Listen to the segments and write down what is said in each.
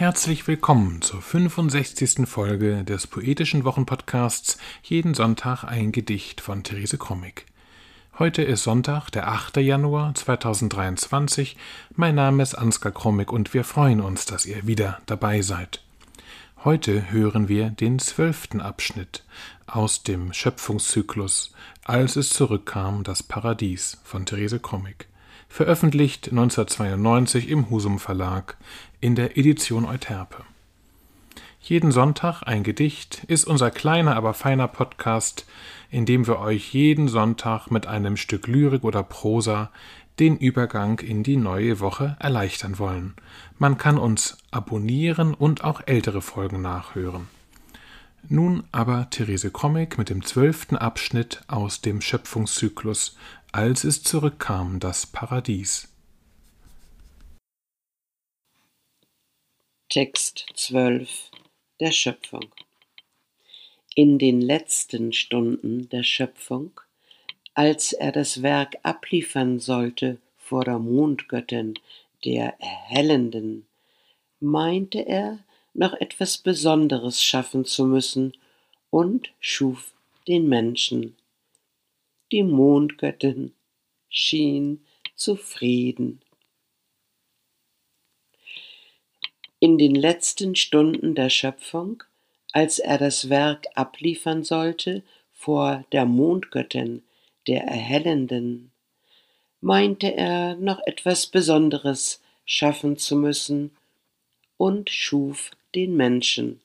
Herzlich willkommen zur 65. Folge des poetischen Wochenpodcasts Jeden Sonntag ein Gedicht von Therese Krommig. Heute ist Sonntag, der 8. Januar 2023. Mein Name ist Ansgar Krommig und wir freuen uns, dass ihr wieder dabei seid. Heute hören wir den zwölften Abschnitt aus dem Schöpfungszyklus Als es zurückkam, das Paradies von Therese Krommig veröffentlicht 1992 im Husum Verlag in der Edition Euterpe. Jeden Sonntag ein Gedicht ist unser kleiner, aber feiner Podcast, in dem wir euch jeden Sonntag mit einem Stück Lyrik oder Prosa den Übergang in die neue Woche erleichtern wollen. Man kann uns abonnieren und auch ältere Folgen nachhören. Nun aber Therese Comic mit dem zwölften Abschnitt aus dem Schöpfungszyklus als es zurückkam, das Paradies. Text 12 der Schöpfung. In den letzten Stunden der Schöpfung, als er das Werk abliefern sollte vor der Mondgöttin, der Erhellenden, meinte er, noch etwas Besonderes schaffen zu müssen und schuf den Menschen die Mondgöttin schien zufrieden. In den letzten Stunden der Schöpfung, als er das Werk abliefern sollte vor der Mondgöttin, der Erhellenden, meinte er noch etwas Besonderes schaffen zu müssen und schuf den Menschen.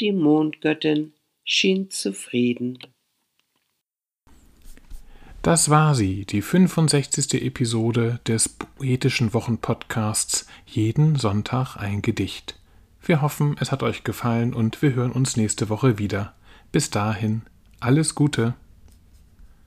Die Mondgöttin schien zufrieden. Das war sie, die 65. Episode des Poetischen Wochenpodcasts Jeden Sonntag ein Gedicht. Wir hoffen, es hat euch gefallen und wir hören uns nächste Woche wieder. Bis dahin, alles Gute.